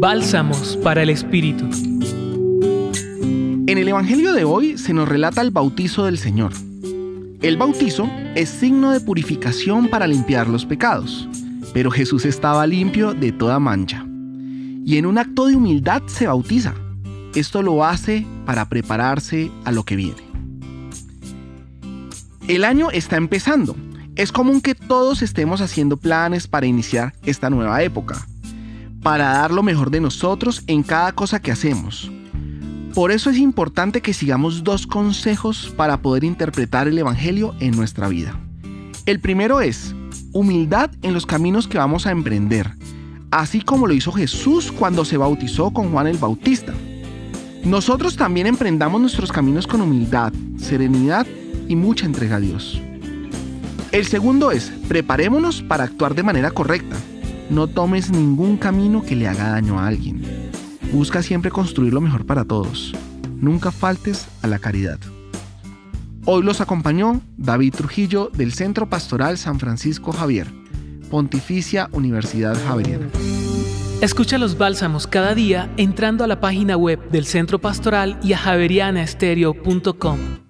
Bálsamos para el Espíritu. En el Evangelio de hoy se nos relata el bautizo del Señor. El bautizo es signo de purificación para limpiar los pecados, pero Jesús estaba limpio de toda mancha. Y en un acto de humildad se bautiza. Esto lo hace para prepararse a lo que viene. El año está empezando. Es común que todos estemos haciendo planes para iniciar esta nueva época para dar lo mejor de nosotros en cada cosa que hacemos. Por eso es importante que sigamos dos consejos para poder interpretar el Evangelio en nuestra vida. El primero es humildad en los caminos que vamos a emprender, así como lo hizo Jesús cuando se bautizó con Juan el Bautista. Nosotros también emprendamos nuestros caminos con humildad, serenidad y mucha entrega a Dios. El segundo es, preparémonos para actuar de manera correcta. No tomes ningún camino que le haga daño a alguien. Busca siempre construir lo mejor para todos. Nunca faltes a la caridad. Hoy los acompañó David Trujillo del Centro Pastoral San Francisco Javier, Pontificia Universidad Javeriana. Escucha los bálsamos cada día entrando a la página web del Centro Pastoral y a javerianaestereo.com.